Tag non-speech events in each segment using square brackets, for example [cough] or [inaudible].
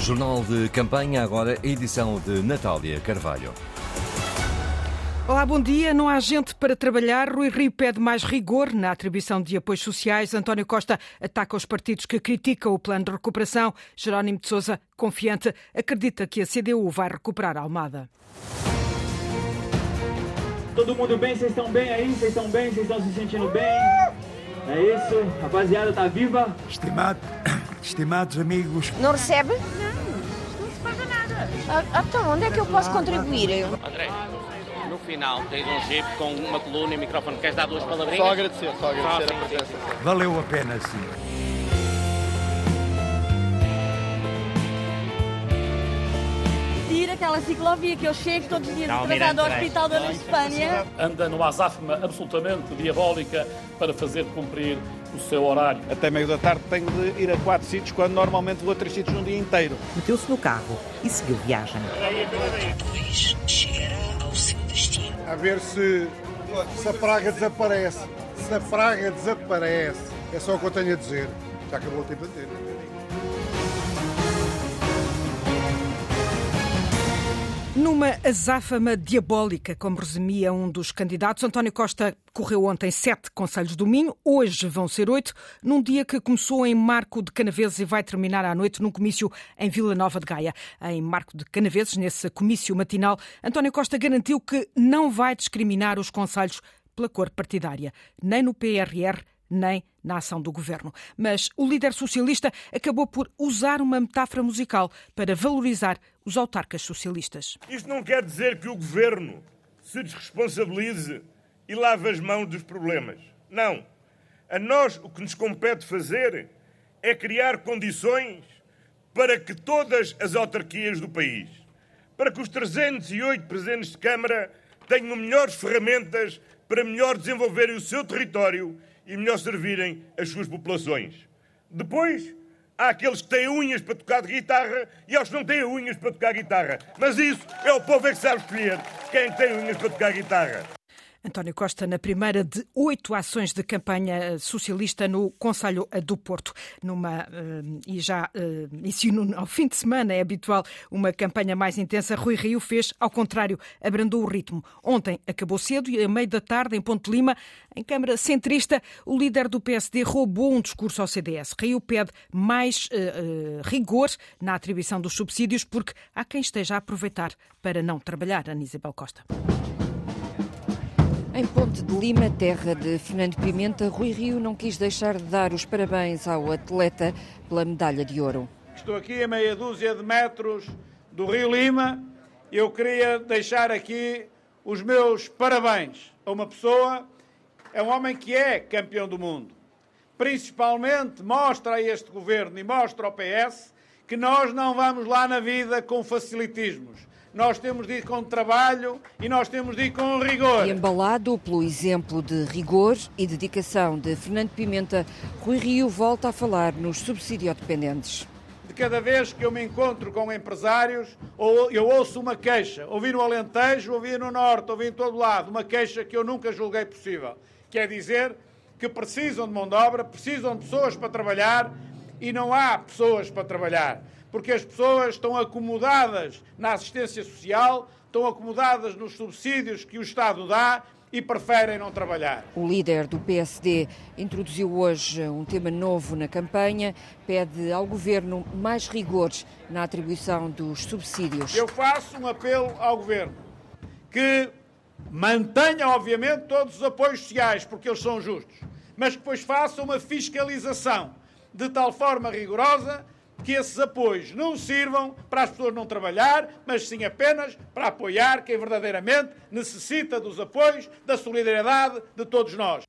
Jornal de Campanha, agora edição de Natália Carvalho. Olá, bom dia. Não há gente para trabalhar. Rui Rio pede mais rigor na atribuição de apoios sociais. António Costa ataca os partidos que criticam o plano de recuperação. Jerónimo de Sousa, confiante, acredita que a CDU vai recuperar a Almada. Todo mundo bem? Vocês estão bem aí? Vocês estão bem? Vocês estão se sentindo bem? É isso? Rapaziada, tá viva? Estimado, estimados amigos. Não recebe? Não se paga nada. Ah, então, onde é que eu posso contribuir? André, no final tens um jeep com uma coluna e um microfone. Queres dar duas palavrinhas? Só agradecer, só agradecer Só, a sim, presença. sim. Valeu a pena, sim. Aquela ciclovia que eu chego todos os dias atrasado ao Hospital Dona Espanha. anda numa azáfama absolutamente diabólica para fazer cumprir o seu horário. Até meio da tarde tenho de ir a quatro sítios, quando normalmente vou a três sítios num dia inteiro. Meteu-se no carro e seguiu viagem. Depois chegará ao seu destino. A ver se, se a praga desaparece. Se a praga desaparece. É só o que eu tenho a dizer. Já acabou o tempo de Numa azáfama diabólica, como resumia um dos candidatos, António Costa correu ontem sete conselhos do Minho, hoje vão ser oito, num dia que começou em Marco de Canaveses e vai terminar à noite num comício em Vila Nova de Gaia. Em Marco de Canaveses, nesse comício matinal, António Costa garantiu que não vai discriminar os conselhos pela cor partidária, nem no PRR, nem na ação do governo. Mas o líder socialista acabou por usar uma metáfora musical para valorizar os autarcas socialistas. Isto não quer dizer que o governo se desresponsabilize e lave as mãos dos problemas. Não. A nós o que nos compete fazer é criar condições para que todas as autarquias do país, para que os 308 presidentes de Câmara tenham melhores ferramentas para melhor desenvolverem o seu território e melhor servirem as suas populações. Depois, há aqueles que têm unhas para tocar guitarra e aos que não têm unhas para tocar guitarra. Mas isso é o povo é que sabe escolher quem tem unhas para tocar guitarra. António Costa, na primeira de oito ações de campanha socialista no Conselho do Porto. Numa, eh, e já eh, isso no- ao fim de semana é habitual uma campanha mais intensa. Rui Rio fez, ao contrário, abrandou o ritmo. Ontem acabou cedo e, a meio da tarde, em Ponte Lima, em Câmara Centrista, o líder do PSD roubou um discurso ao CDS. Rio pede mais eh, eh, rigor na atribuição dos subsídios, porque há quem esteja a aproveitar para não trabalhar. Ana Isabel Costa. Em Ponte de Lima, terra de Fernando Pimenta, Rui Rio não quis deixar de dar os parabéns ao atleta pela medalha de ouro. Estou aqui a meia dúzia de metros do Rio Lima e eu queria deixar aqui os meus parabéns a uma pessoa, é um homem que é campeão do mundo. Principalmente mostra a este governo e mostra ao PS que nós não vamos lá na vida com facilitismos. Nós temos de ir com trabalho e nós temos de ir com rigor. E embalado pelo exemplo de rigor e dedicação de Fernando Pimenta, Rui Rio volta a falar nos subsidiodependentes. De cada vez que eu me encontro com empresários, ou eu ouço uma queixa. Ouvi no Alentejo, ouvi no Norte, ouvi em todo lado, uma queixa que eu nunca julguei possível. Quer dizer que precisam de mão de obra, precisam de pessoas para trabalhar e não há pessoas para trabalhar. Porque as pessoas estão acomodadas na assistência social, estão acomodadas nos subsídios que o Estado dá e preferem não trabalhar. O líder do PSD introduziu hoje um tema novo na campanha, pede ao governo mais rigores na atribuição dos subsídios. Eu faço um apelo ao Governo que mantenha, obviamente, todos os apoios sociais, porque eles são justos, mas que depois faça uma fiscalização de tal forma rigorosa que esses apoios não sirvam para as pessoas não trabalhar, mas sim apenas para apoiar quem verdadeiramente necessita dos apoios, da solidariedade de todos nós.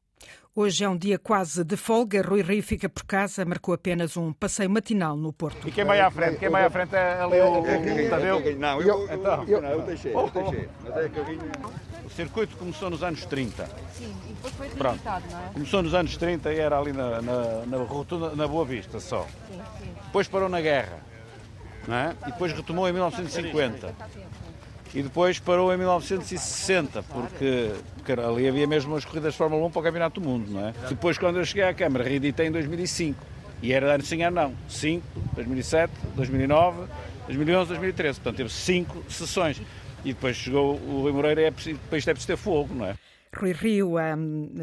Hoje é um dia quase de folga. Rui Rio fica por casa, marcou apenas um passeio matinal no Porto. E quem vai à frente? Quem vai à frente é ali o, o Tadeu? Não, eu, Então, eu, eu deixei, eu deixei. Mas é circuito começou nos anos 30. Sim, e depois foi Pronto. reeditado, não é? Começou nos anos 30 e era ali na, na, na rotunda, na Boa Vista só. Sim, sim. Depois parou na guerra. Não é? E depois retomou em 1950. E depois parou em 1960, porque, porque ali havia mesmo as corridas de Fórmula 1 para o Campeonato do Mundo, não é? Depois, quando eu cheguei à Câmara, reeditei em 2005. E era ano sim, ano não. 5, 2007, 2009, 2011, 2013. Portanto, teve cinco sessões. E depois chegou o Rui Moreira e é depois é preciso ter fogo, não é? Rui Rio a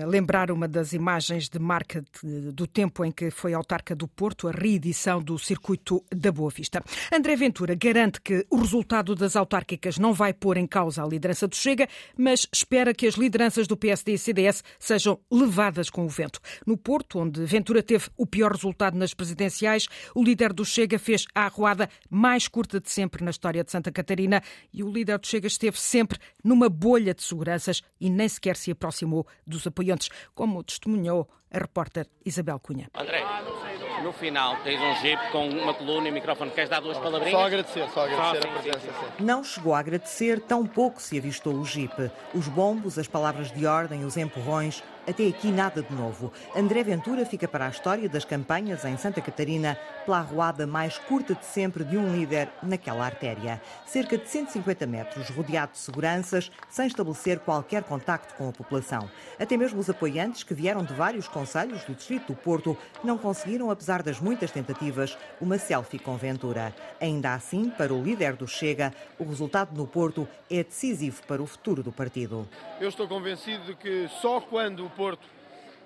lembrar uma das imagens de marca do tempo em que foi autarca do Porto, a reedição do circuito da Boa Vista. André Ventura garante que o resultado das autárquicas não vai pôr em causa a liderança do Chega, mas espera que as lideranças do PSD e CDS sejam levadas com o vento. No Porto, onde Ventura teve o pior resultado nas presidenciais, o líder do Chega fez a arruada mais curta de sempre na história de Santa Catarina e o líder do Chega esteve sempre numa bolha de seguranças e nem sequer se aproximou dos apoiantes, como testemunhou a repórter Isabel Cunha. André, no final tens um jeep com uma coluna e microfone. Queres dar duas palavrinhas? Só agradecer, só agradecer só, a presença. Sim, sim. Não chegou a agradecer, tão pouco se avistou o jeep. Os bombos, as palavras de ordem, os empurrões, até aqui nada de novo. André Ventura fica para a história das campanhas em Santa Catarina pela arruada mais curta de sempre de um líder naquela artéria. Cerca de 150 metros, rodeado de seguranças, sem estabelecer qualquer contacto com a população. Até mesmo os apoiantes, que vieram de vários conselhos do distrito do Porto, não conseguiram, apesar das muitas tentativas, uma selfie com Ventura. Ainda assim, para o líder do Chega, o resultado no Porto é decisivo para o futuro do partido. Eu estou convencido de que só quando Porto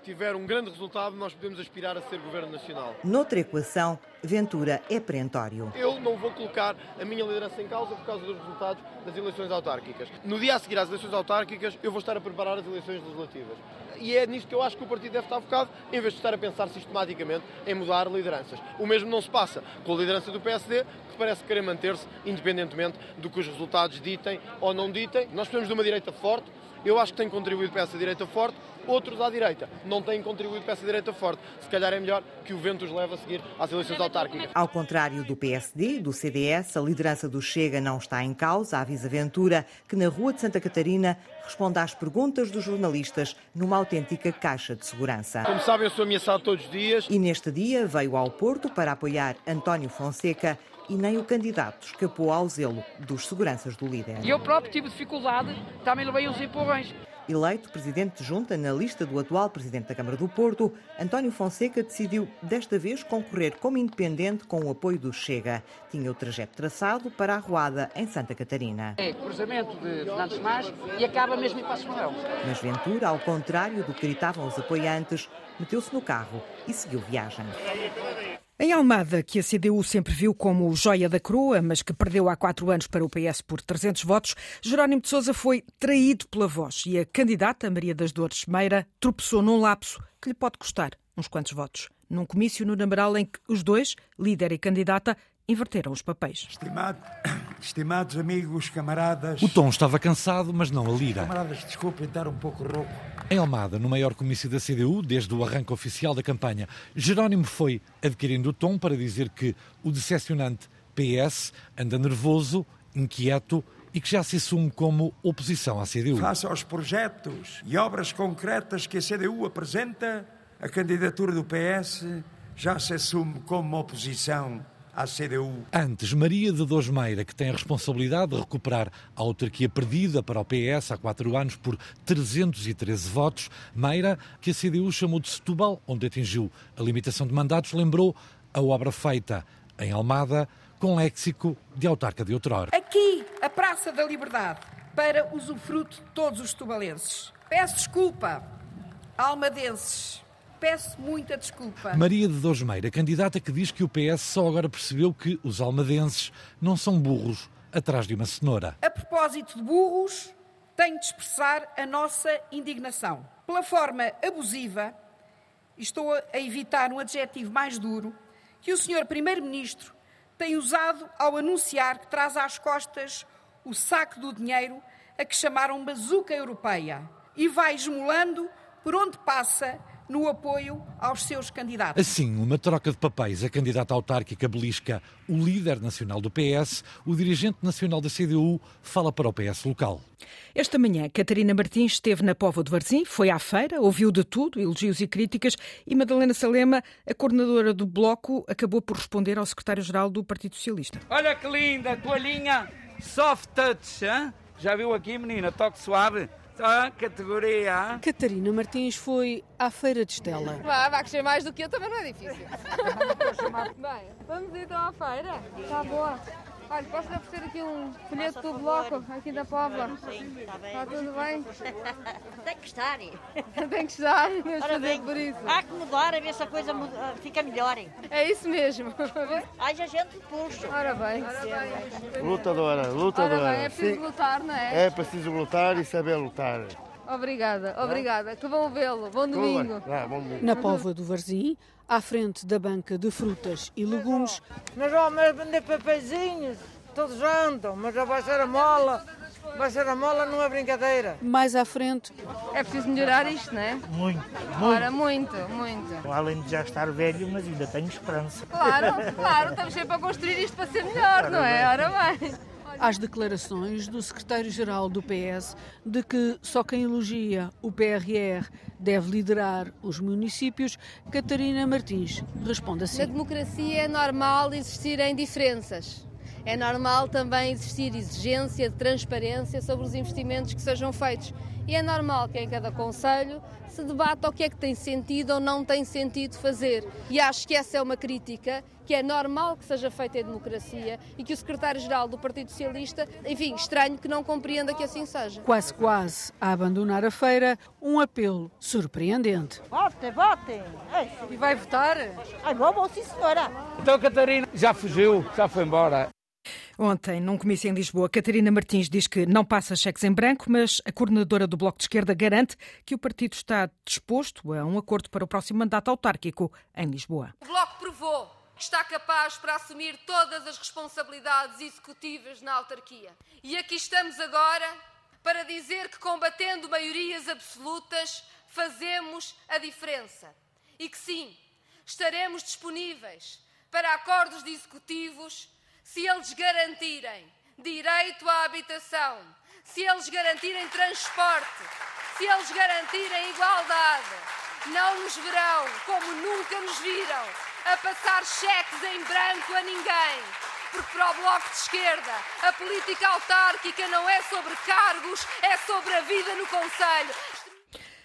tiver um grande resultado, nós podemos aspirar a ser Governo Nacional. Noutra equação, Ventura é perentório. Eu não vou colocar a minha liderança em causa por causa dos resultados das eleições autárquicas. No dia a seguir às eleições autárquicas, eu vou estar a preparar as eleições legislativas. E é nisto que eu acho que o partido deve estar focado, em vez de estar a pensar sistematicamente em mudar lideranças. O mesmo não se passa com a liderança do PSD, que parece querer manter-se independentemente do que os resultados ditem ou não ditem. Nós precisamos de uma direita forte, eu acho que tem contribuído para essa direita forte, outros à direita não têm contribuído para essa direita forte. Se calhar é melhor que o vento os leve a seguir às eleições autárquicas. Ao contrário do PSD e do CDS, a liderança do Chega não está em causa, avisa Ventura, que na Rua de Santa Catarina responde às perguntas dos jornalistas numa autêntica caixa de segurança. Como sabem, eu sou ameaçado todos os dias. E neste dia veio ao Porto para apoiar António Fonseca e nem o candidato escapou ao zelo dos seguranças do líder. E eu próprio tive dificuldade, também levei uns empurrões. Eleito presidente de junta na lista do atual presidente da Câmara do Porto, António Fonseca decidiu desta vez concorrer como independente com o apoio do Chega. Tinha o trajeto traçado para a Ruada em Santa Catarina. É cruzamento de Fernandes Mas e acaba mesmo em Passo Manuel. Mas Ventura, ao contrário do que gritavam os apoiantes, meteu-se no carro e seguiu viagem. Em Almada, que a CDU sempre viu como joia da coroa, mas que perdeu há quatro anos para o PS por 300 votos, Jerónimo de Sousa foi traído pela voz e a candidata, Maria das Dores Meira, tropeçou num lapso que lhe pode custar uns quantos votos. Num comício no Namaral em que os dois, líder e candidata, inverteram os papéis. Estimado, [coughs] estimados amigos, camaradas. O tom estava cansado, mas não a lira. Camaradas, desculpem estar um pouco rouco. Em Almada, no maior comício da CDU, desde o arranque oficial da campanha, Jerónimo foi adquirindo o tom para dizer que o decepcionante PS anda nervoso, inquieto e que já se assume como oposição à CDU. Face aos projetos e obras concretas que a CDU apresenta, a candidatura do PS já se assume como oposição à CDU. Antes, Maria de Dous Meira, que tem a responsabilidade de recuperar a autarquia perdida para o PS há quatro anos por 313 votos, Meira, que a CDU chamou de Setúbal, onde atingiu a limitação de mandatos, lembrou a obra feita em Almada com léxico de autarca de outrora. Aqui, a Praça da Liberdade, para usufruto de todos os tubalenses. Peço desculpa, almadenses, peço muita desculpa. Maria de Dosmeira, candidata que diz que o PS só agora percebeu que os almadenses não são burros atrás de uma cenoura. A propósito de burros, tenho de expressar a nossa indignação pela forma abusiva, e estou a evitar um adjetivo mais duro, que o Sr. Primeiro-Ministro tem usado ao anunciar que traz às costas o saco do dinheiro a que chamaram bazuca europeia e vai esmolando por onde passa no apoio aos seus candidatos. Assim, uma troca de papéis. A candidata autárquica belisca o líder nacional do PS, o dirigente nacional da CDU fala para o PS local. Esta manhã, Catarina Martins esteve na Póvoa de Varzim, foi à feira, ouviu de tudo, elogios e críticas, e Madalena Salema, a coordenadora do Bloco, acabou por responder ao secretário-geral do Partido Socialista. Olha que linda, toalhinha soft touch, hein? Já viu aqui, menina? Toque suave. Tá, categoria. Catarina Martins foi à Feira de Estela. Vai, vai crescer mais do que eu, também não é difícil. Bem, vamos então à feira? Está boa. Olha, posso lhe oferecer aqui um folheto do bloco aqui da Póvoa? Sim, está bem. Está tudo bem? [laughs] Tem que estar. [laughs] Tem que estar, Ora fazer bem, por isso. Há que mudar, a ver se a coisa muda- fica melhor. hein? É isso mesmo. [laughs] Haja gente puxo. Ora bem. Lutadora, lutadora. Ora bem, é preciso Sim, lutar, não é? é preciso lutar e saber lutar. Obrigada, obrigada. Que bom vê-lo. Bom bem. domingo. Ah, bom domingo. Na Póvoa do Varzim, à frente da banca de frutas e legumes, Mas vamos vender papeizinhos, todos andam, mas já vai ser a mola. Vai ser a mola, não é brincadeira. mais à frente, É preciso melhorar isto, não é? Muito, Ora, muito, muito. Além de já estar velho, mas ainda tenho esperança. Claro, claro, estamos sempre a construir isto para ser melhor, não é? Ora bem. Às declarações do secretário-geral do PS de que só quem elogia o PRR deve liderar os municípios, Catarina Martins responde Na assim. democracia é normal existirem diferenças. É normal também existir exigência de transparência sobre os investimentos que sejam feitos. E é normal que em cada conselho se debata o que é que tem sentido ou não tem sentido fazer. E acho que essa é uma crítica que é normal que seja feita em democracia e que o secretário-geral do Partido Socialista, enfim, estranho que não compreenda que assim seja. Quase quase a abandonar a feira, um apelo surpreendente. Votem, votem. E vai votar? Ai, vou, vou, sim, senhora. Então, Catarina, já fugiu, já foi embora. Ontem, num comício em Lisboa, Catarina Martins diz que não passa cheques em branco, mas a coordenadora do Bloco de Esquerda garante que o partido está disposto a um acordo para o próximo mandato autárquico em Lisboa. O Bloco provou que está capaz para assumir todas as responsabilidades executivas na autarquia. E aqui estamos agora para dizer que, combatendo maiorias absolutas, fazemos a diferença. E que sim, estaremos disponíveis para acordos de executivos se eles garantirem direito à habitação, se eles garantirem transporte, se eles garantirem igualdade. Não nos verão, como nunca nos viram, a passar cheques em branco a ninguém. Porque para o Bloco de Esquerda, a política autárquica não é sobre cargos, é sobre a vida no Conselho.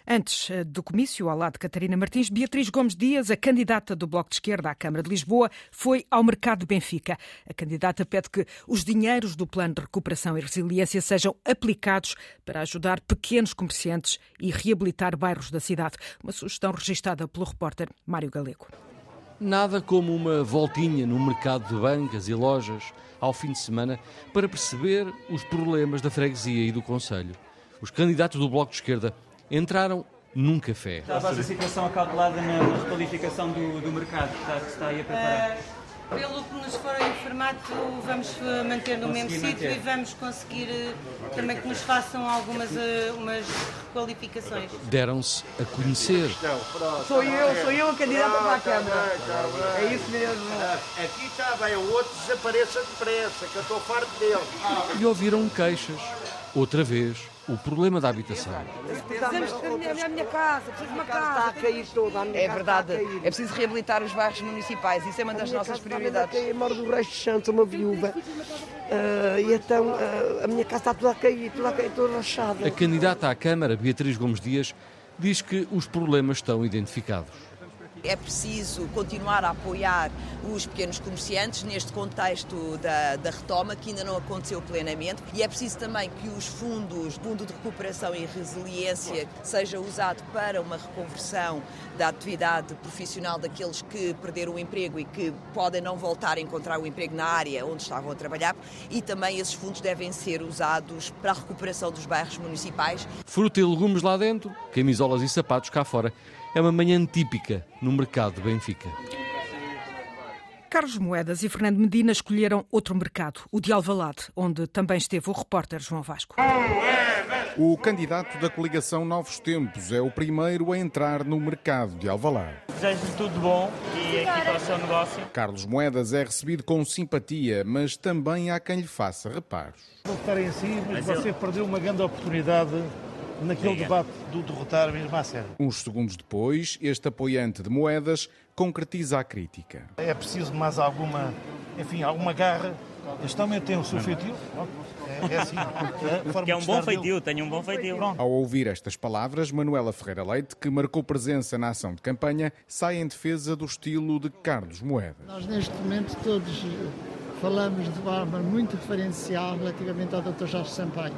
Antes eh, do comício, ao lado de Catarina Martins, Beatriz Gomes Dias, a candidata do Bloco de Esquerda à Câmara de Lisboa, foi ao mercado de Benfica. A candidata pede que os dinheiros do Plano de Recuperação e Resiliência sejam aplicados para ajudar pequenos comerciantes e reabilitar bairros da cidade. Uma sugestão registada pelo repórter Mário Galego. Nada como uma voltinha no mercado de bancas e lojas ao fim de semana para perceber os problemas da freguesia e do Conselho. Os candidatos do Bloco de Esquerda entraram num café. Está a situação acautelada na, na requalificação do, do mercado que está, que está aí a preparar? Pelo que nos foram informado, vamos eh, manter no mesmo sítio e vamos conseguir eh, também que nos façam algumas eh, umas requalificações. Deram-se a conhecer. Sou eu, sou eu a candidata para a Câmara. É isso mesmo. Aqui está bem, o outro desapareça depressa, que eu estou farto dele. E ouviram queixas. Outra vez, o problema da habitação. Precisamos de a minha casa, preciso de uma casa. Está a cair toda a minha É casa verdade, é preciso reabilitar os bairros municipais, isso é uma das minha nossas prioridades. cair, moro do resto de chão, sou uma viúva. Ah, e então ah, a minha casa está toda a cair, toda a cair, toda rachada. A candidata à Câmara, Beatriz Gomes Dias, diz que os problemas estão identificados. É preciso continuar a apoiar os pequenos comerciantes neste contexto da, da retoma, que ainda não aconteceu plenamente, e é preciso também que os fundos, Fundo de Recuperação e Resiliência, seja usado para uma reconversão da atividade profissional daqueles que perderam o emprego e que podem não voltar a encontrar o emprego na área onde estavam a trabalhar, e também esses fundos devem ser usados para a recuperação dos bairros municipais. Fruta e legumes lá dentro, camisolas e sapatos cá fora. É uma manhã típica no mercado de Benfica. Carlos Moedas e Fernando Medina escolheram outro mercado, o de Alvalade, onde também esteve o repórter João Vasco. O candidato da coligação Novos Tempos é o primeiro a entrar no mercado de Alvalade. Desejo-lhe tudo bom e aqui para o seu negócio. Carlos Moedas é recebido com simpatia, mas também há quem lhe faça reparos. Voltarem assim, mas você perdeu uma grande oportunidade naquele Diga. debate do derrotar mesmo à sério. Uns segundos depois, este apoiante de Moedas concretiza a crítica. É preciso mais alguma enfim, alguma garra. Este homem tem o seu feitio. É, é assim. É, que é um bom feitio, tem um bom feitio. Ao ouvir estas palavras, Manuela Ferreira Leite, que marcou presença na ação de campanha, sai em defesa do estilo de Carlos Moedas. Nós, neste momento, todos falamos de forma muito referencial relativamente ao Dr. Jorge Sampaio,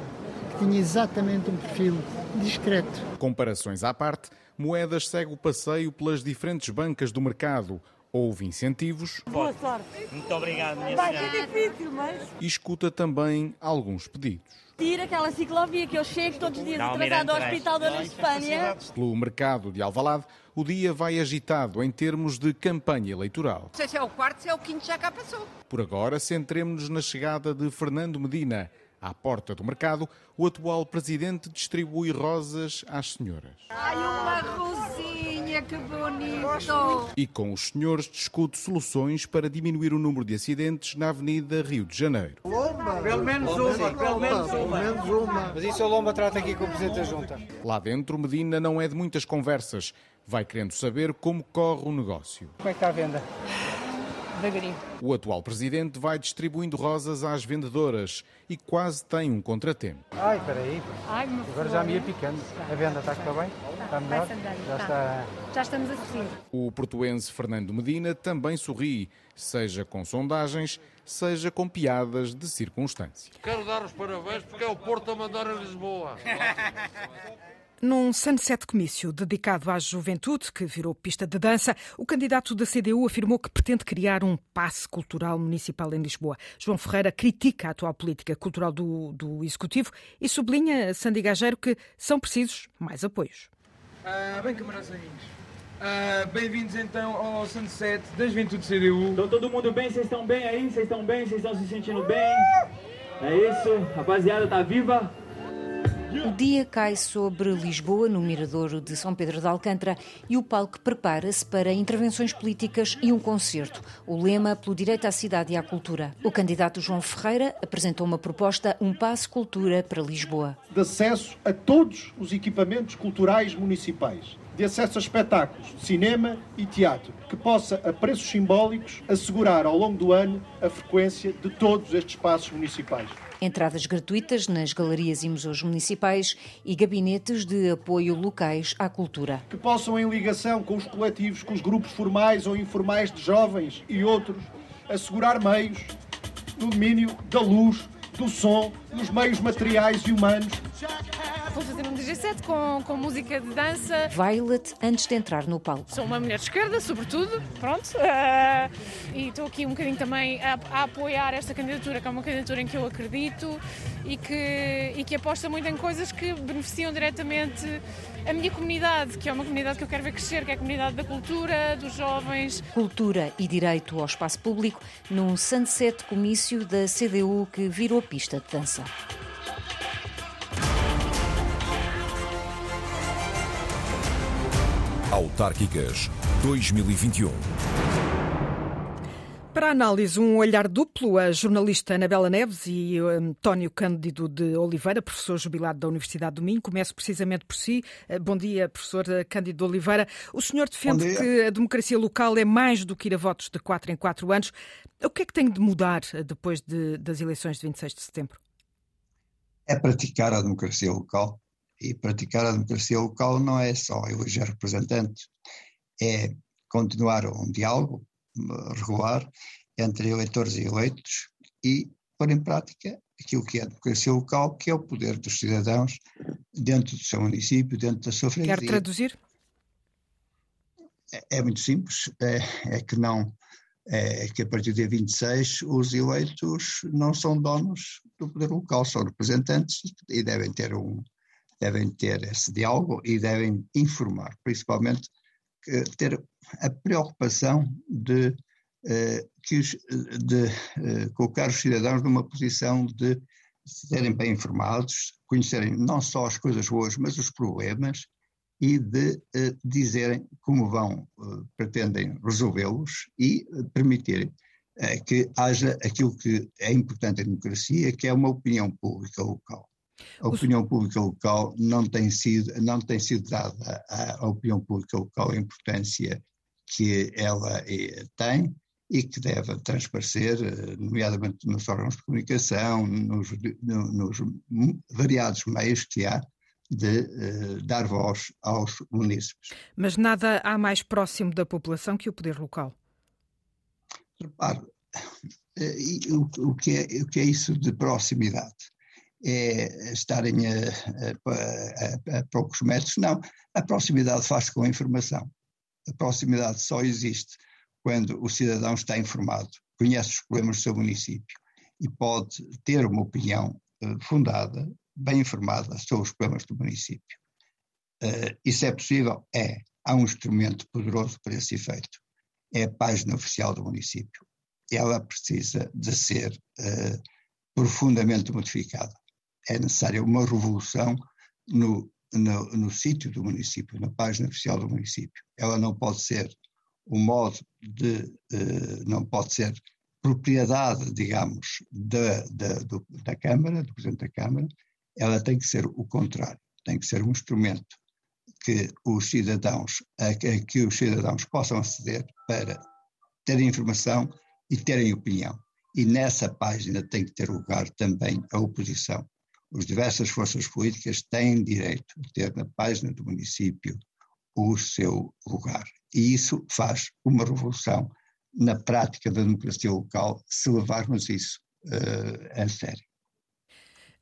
tinha exatamente um perfil discreto. Comparações à parte, Moedas segue o passeio pelas diferentes bancas do mercado, houve incentivos. Boa sorte. Muito obrigado, minha Vai ser difícil, mas. E escuta também alguns pedidos. Tira aquela ciclovia que eu chego todos os dias atrasado ao Hospital da Espanha. Pelo mercado de Alvalade, o dia vai agitado em termos de campanha eleitoral. Não sei se é o quarto, se é o quinto, já cá passou. Por agora, centremos-nos na chegada de Fernando Medina. À porta do mercado, o atual presidente distribui rosas às senhoras. Ai, uma rosinha, que bonito! E com os senhores discute soluções para diminuir o número de acidentes na Avenida Rio de Janeiro. Lomba. Pelo menos uma, pelo menos uma. Pelo menos uma. Mas isso o Lomba trata aqui com o Presidente da Junta. Lá dentro, Medina não é de muitas conversas. Vai querendo saber como corre o negócio. Como é que está a venda? Devagarinho. O atual presidente vai distribuindo rosas às vendedoras e quase tem um contratempo. Ai, espera aí. Agora já me ia picando. A venda está a ficar bem? Está melhor? Já tá. está... Já estamos a seguir. O portuense Fernando Medina também sorri, seja com sondagens, seja com piadas de circunstância. Quero dar os parabéns porque é o Porto a mandar a Lisboa. [laughs] Num Sunset Comício dedicado à juventude, que virou pista de dança, o candidato da CDU afirmou que pretende criar um passe cultural municipal em Lisboa. João Ferreira critica a atual política cultural do, do Executivo e sublinha, Sandy Gageiro, que são precisos mais apoios. Ah, bem, camarazinhos. Ah, Bem-vindos então ao Sunset da Juventude CDU. Então todo mundo bem? Vocês estão bem aí? Vocês estão bem? Vocês estão se sentindo bem? É isso? Rapaziada, tá viva? O dia cai sobre Lisboa, no Miradouro de São Pedro de Alcântara, e o palco prepara-se para intervenções políticas e um concerto. O lema pelo direito à cidade e à cultura. O candidato João Ferreira apresentou uma proposta, um passo cultura para Lisboa. de acesso a todos os equipamentos culturais municipais, de acesso a espetáculos, cinema e teatro, que possa, a preços simbólicos, assegurar ao longo do ano a frequência de todos estes espaços municipais. Entradas gratuitas nas galerias e museus municipais e gabinetes de apoio locais à cultura. Que possam, em ligação com os coletivos, com os grupos formais ou informais de jovens e outros, assegurar meios no domínio da luz, do som, nos meios materiais e humanos Vou fazer um DJ set com, com música de dança. Violet antes de entrar no palco. Sou uma mulher de esquerda, sobretudo, pronto. Ah, e estou aqui um bocadinho também a, a apoiar esta candidatura, que é uma candidatura em que eu acredito e que, e que aposta muito em coisas que beneficiam diretamente a minha comunidade, que é uma comunidade que eu quero ver crescer, que é a comunidade da cultura, dos jovens. Cultura e direito ao espaço público num sunset comício da CDU que virou pista de dança. Autárquicas 2021. Para a análise, um olhar duplo, a jornalista Anabela Neves e o António Cândido de Oliveira, professor jubilado da Universidade do Minho. Começo precisamente por si. Eh, Bom dia, professor Cândido de Oliveira. O senhor defende que a democracia local é mais do que ir a votos de quatro em quatro anos. O que é que tem de mudar eh, depois de- das eleições de 26 de setembro? é praticar a democracia local. E praticar a democracia local não é só eleger representantes, é continuar um diálogo eh, regular entre eleitores e eleitos e pôr em prática aquilo que é a democracia local, que é o poder dos cidadãos dentro do seu município, dentro da sua freguesia. Quer traduzir? É, é muito simples, é, é que não é que a partir do dia 26 os eleitos não são donos do poder local, são representantes e devem ter um devem ter esse diálogo e devem informar, principalmente ter a preocupação de, eh, que os, de eh, colocar os cidadãos numa posição de serem bem informados, conhecerem não só as coisas boas, mas os problemas e de eh, dizerem como vão, pretendem resolvê-los e permitirem que haja aquilo que é importante em democracia, que é uma opinião pública local. A opinião pública local não tem sido, não tem sido dada à, opinião pública local a importância que ela eh, tem e que deve transparecer, nomeadamente nos órgãos de comunicação, nos, nos variados meios que há de uh, dar voz aos munícipes. Mas nada há mais próximo da população que o poder local. Repare, uh, o, o, que é, o que é isso de proximidade? É estarem a, a, a, a poucos metros? Não, a proximidade faz-se com a informação. A proximidade só existe quando o cidadão está informado, conhece os problemas do seu município e pode ter uma opinião uh, fundada bem informada sobre os problemas do município. Uh, isso é possível? É. Há um instrumento poderoso para esse efeito. É a página oficial do município. Ela precisa de ser uh, profundamente modificada. É necessária uma revolução no, no, no sítio do município, na página oficial do município. Ela não pode ser o modo de, uh, não pode ser propriedade, digamos, da, da, do, da Câmara, do Presidente da Câmara, ela tem que ser o contrário, tem que ser um instrumento que os cidadãos, a, que os cidadãos possam aceder para terem informação e terem opinião. E nessa página tem que ter lugar também a oposição. As diversas forças políticas têm direito de ter na página do município o seu lugar. E isso faz uma revolução na prática da democracia local se levarmos isso uh, a sério.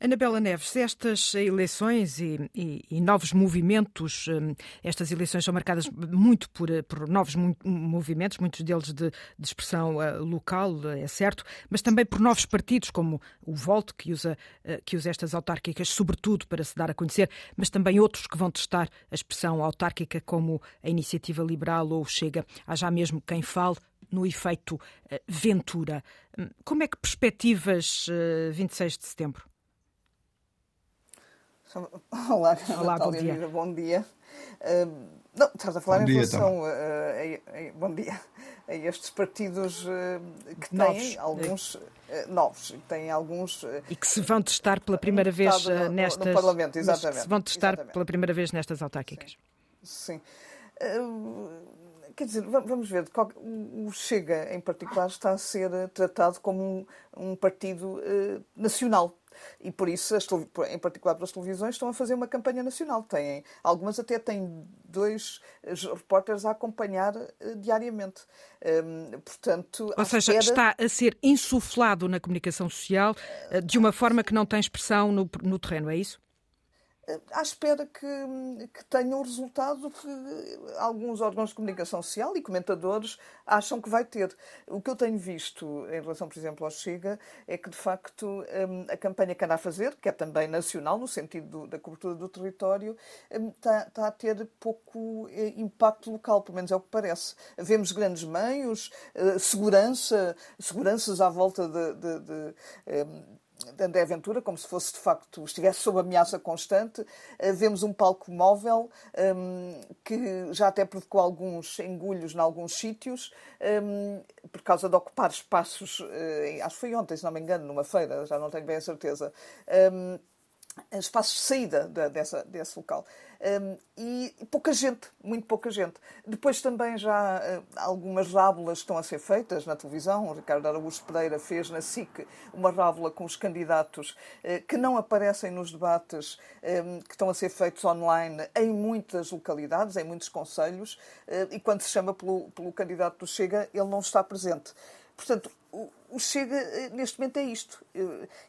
Anabela Neves, estas eleições e, e, e novos movimentos, hum, estas eleições são marcadas muito por, por novos movimentos, muitos deles de, de, expressão eh, local, é certo, mas também por novos partidos, como o Volto, que usa, eh, que usa estas autárquicas sobretudo para se dar a conhecer, mas também outros que vão testar a expressão autárquica, como a Iniciativa Liberal ou Chega. Há já mesmo quem fale no efeito eh, Ventura. Hum, como é que perspectivas 26 de setembro? Olá, Olá bom dia. Bom dia. Uh, não, estás a falar bom em dia, relação a, a, a, bom dia, a estes partidos uh, que têm novos. alguns uh, novos, têm alguns e que se vão testar pela primeira vez no, nestas no Parlamento, exatamente. Se vão testar exatamente. pela primeira vez nestas autárquicas. Sim. Sim. Quer dizer, vamos ver, o Chega em particular está a ser tratado como um, um partido nacional e por isso, as, em particular para as televisões, estão a fazer uma campanha nacional. Têm, algumas até têm dois repórteres a acompanhar uh, diariamente. Um, portanto, Ou seja, espera... está a ser insuflado na comunicação social uh, de uma forma que não tem expressão no, no terreno, é isso? À espera que, que tenha o resultado que alguns órgãos de comunicação social e comentadores acham que vai ter. O que eu tenho visto em relação, por exemplo, ao Chega é que, de facto, hum, a campanha que anda a fazer, que é também nacional, no sentido da cobertura do território, hum, está, está a ter pouco eh, impacto local, pelo menos é o que parece. Vemos grandes meios, eh, segurança, seguranças à volta de, de, de hum, de André Ventura, como se fosse de facto, estivesse sob ameaça constante. Eh, vemos um palco móvel um, que já até provocou alguns engulhos em alguns sítios, um, por causa de ocupar espaços, uh, acho que foi ontem, se não me engano, numa feira, já não tenho bem a certeza. Um, espaços de saída de, dessa, desse local. Um, e, pouca gente, muito pouca gente. Depois também já uh, algumas rábulas estão a ser feitas na televisão. O Ricardo Araújo Pereira fez na SIC uma rábula com os candidatos uh, que não aparecem nos debates um, que estão a ser feitos online em muitas localidades, em muitos conselhos, uh, e quando se chama pelo, pelo candidato do Chega, ele não está presente. Portanto, o Chega, eh, neste momento, é isto.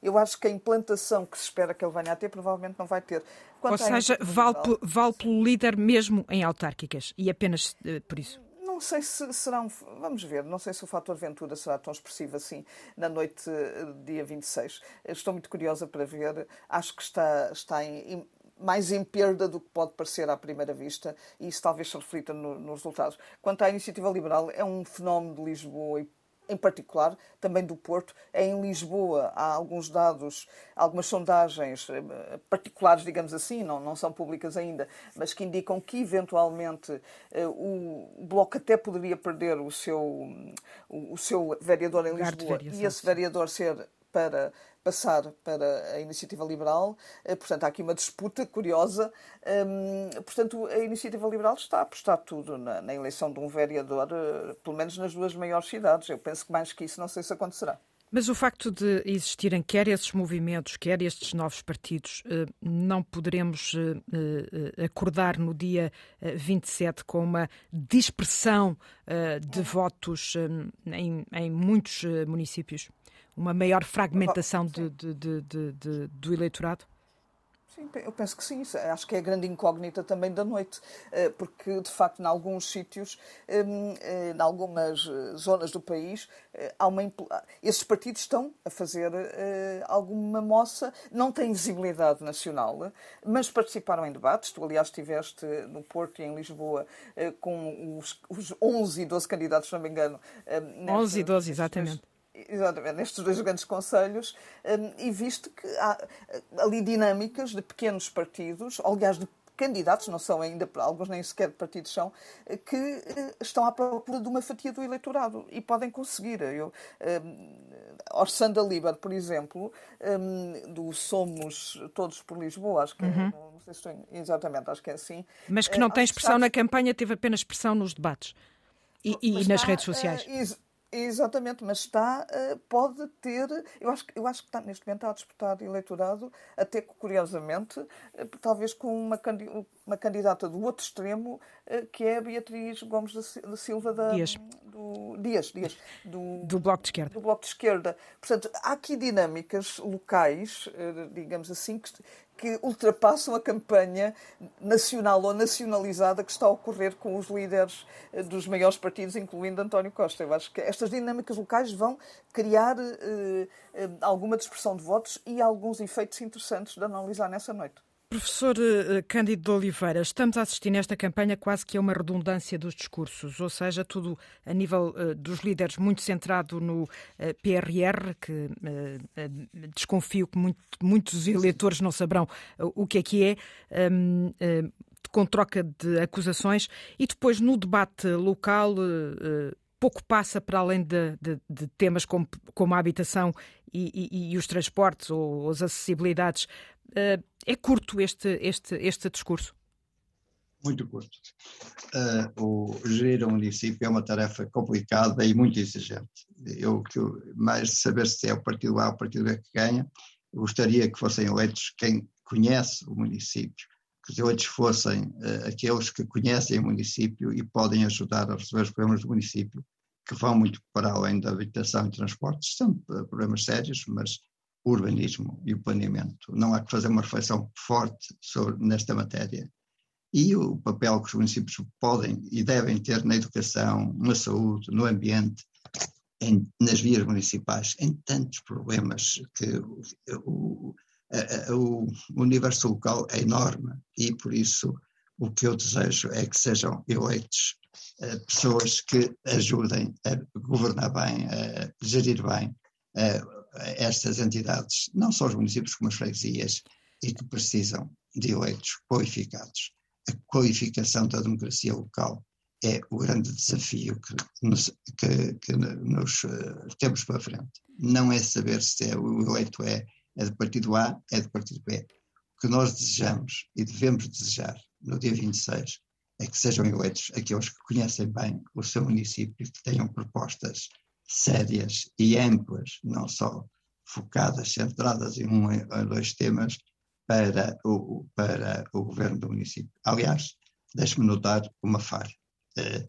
Eu acho que a implantação que se espera que ele venha a ter, provavelmente não vai ter. Quanto Ou seja, vale, vale pelo líder mesmo em autárquicas e apenas uh, por isso? Não sei se serão. Vamos ver, não sei se o fator Ventura será tão expressivo assim na noite eh, dia 26. Estou muito curiosa para ver. Acho que está, está em, mais em perda do que pode parecer à primeira vista, e isso talvez se reflita no, nos resultados. Quanto à iniciativa liberal, é um fenómeno de Lisboa e em particular, também do Porto. Em Lisboa há alguns dados, algumas sondagens eh, particulares, digamos assim, não, não são públicas ainda, mas que indicam que eventualmente eh, o Bloco até poderia perder o seu, o seu vereador em Lisboa e esse vereador ser para passar para a iniciativa liberal. Portanto, há aqui uma disputa curiosa. Portanto, a iniciativa liberal está a apostar tudo na, na eleição de um vereador, pelo menos nas duas maiores cidades. Eu penso que mais que isso não sei se acontecerá. Mas o facto de existirem quer esses movimentos, quer estes novos partidos, eh, não poderemos eh, eh, acordar no dia 27 com uma dispersão de votos em muitos municípios? Uma maior fragmentação de, de, de, do eleitorado? Sim, eu penso que sim. Acho que é a grande incógnita também da noite, eh, porque de facto, em alguns sítios, hum, eh, em algumas eh, zonas do país, há uma, esses partidos estão a fazer alguma moça, não têm visibilidade nacional, mas participaram em debates. Tu, aliás, estiveste no Porto e em Lisboa com os, os 11 e 12 candidatos, se não me engano. 11 e 12, exatamente exatamente, nestes dois grandes conselhos, hum, e visto que há ali dinâmicas de pequenos partidos, aliás, de candidatos, não são ainda, alguns nem sequer partidos são, que eh, estão à procura de uma fatia do eleitorado e podem conseguir. Eu, um, Orsanda Liber, por exemplo, um, do Somos Todos por Lisboa, acho que é, uhum. não sei se estou, exatamente, acho que é assim. Mas que não tem expressão na campanha, teve apenas expressão nos debates e, e nas redes sociais. Uh, Exatamente, mas está, eh, pode ter, eu acho, eu acho que está, neste momento está a disputar eleitorado, até curiosamente, eh, talvez com uma, uma candidata do outro extremo, eh, que é a Beatriz Gomes da Silva da, Dias. Do, Dias, Dias do, do Bloco de Esquerda. Do Bloco de Esquerda. Portanto, há aqui dinâmicas locais, digamos assim, que, que ultrapassam a campanha nacional ou nacionalizada que está a ocorrer com os líderes eh, dos maiores partidos, incluindo António Costa. Eu acho que estas dinâmicas locais vão criar eh, eh, alguma dispersão de votos e alguns efeitos interessantes de analisar nessa noite. Professor eh, Cândido de Oliveira, estamos a assistir nesta campanha quase que a uma redundância dos discursos, ou seja, tudo a nível uh, dos líderes muito centrado no PRR, que desconfio que muito, muitos eleitores não saberão o que é que é. Um, com troca de acusações e depois no debate local pouco passa para além de, de, de temas como, como, a habitação e, e, e, os transportes ou as acessibilidades. Uh, é curto este, este, este discurso? Muito curto. Uh, o gerir um município é uma tarefa complicada e muito exigente. Eu, mais de saber se é o partido A ou o partido B que ganha, gostaria que fossem eleitos quem conhece o município, que os eleitos fossem uh, aqueles que conhecem o município e podem ajudar a resolver os problemas do município, que vão muito para além da habitação e transportes. São problemas sérios, mas o urbanismo e o planeamento. Não há que fazer uma reflexão forte sobre, nesta matéria. E o papel que os municípios podem e devem ter na educação, na saúde, no ambiente, em, nas vias municipais, em tantos problemas que o, o, universo local é enorme e por isso o que eu desejo é que sejam eleitos uh, pessoas que ajudem a governar bem, a gerir bem uh, estas entidades, não só os municípios como as freguesias, e que precisam de eleitos qualificados. A qualificação da democracia local é o grande desafio que nos, que, que nos uh, temos pela frente. Não é saber se é, o eleito é, é do partido A, é do partido B. O que nós desejamos e devemos desejar no dia 26 é que sejam eleitos aqueles que conhecem bem o seu município, que tenham propostas sérias e amplas, não só focadas, centradas em um ou dois temas para o, para o governo do município. Aliás, deixe-me notar uma falha. Eh,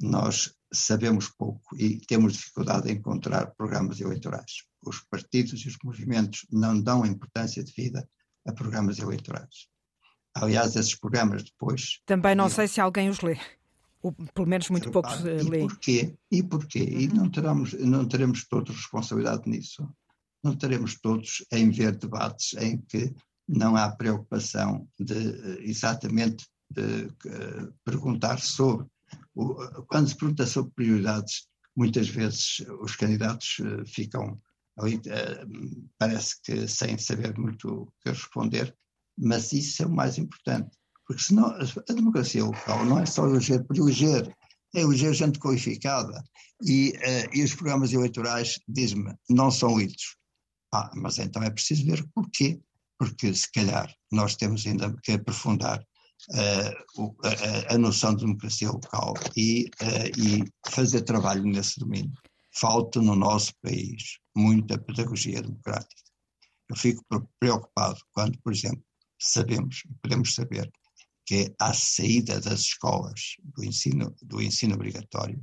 nós sabemos pouco e temos dificuldade em encontrar programas eleitorais. Os partidos e os movimentos não dão importância devida a programas eleitorais. Aliás, esses programas depois. Também não sei se alguém os lê. Ou, pelo menos muito poucos lêem. Porquê? E porquê? Uhum. E não teremos, não teremos todos responsabilidade nisso. Não teremos todos em ver debates em que não há preocupação de exatamente de, uh, perguntar sobre. O, quando se pergunta sobre prioridades, muitas vezes os candidatos uh, ficam ali, uh, parece que sem saber muito o que responder, mas isso é o mais importante. Porque senão a democracia local não é só eleger por eleger, é eleger gente qualificada. E, uh, e os programas eleitorais, diz-me, não são lidos. Ah, mas então é preciso ver porquê. Porque se calhar nós temos ainda que aprofundar uh, a, a, noção de democracia local e, uh, e fazer trabalho nesse domínio. Falta no nosso país muita pedagogia democrática. Eu fico preocupado quando, por exemplo, sabemos, podemos saber, que à saída das escolas do ensino, do ensino obrigatório,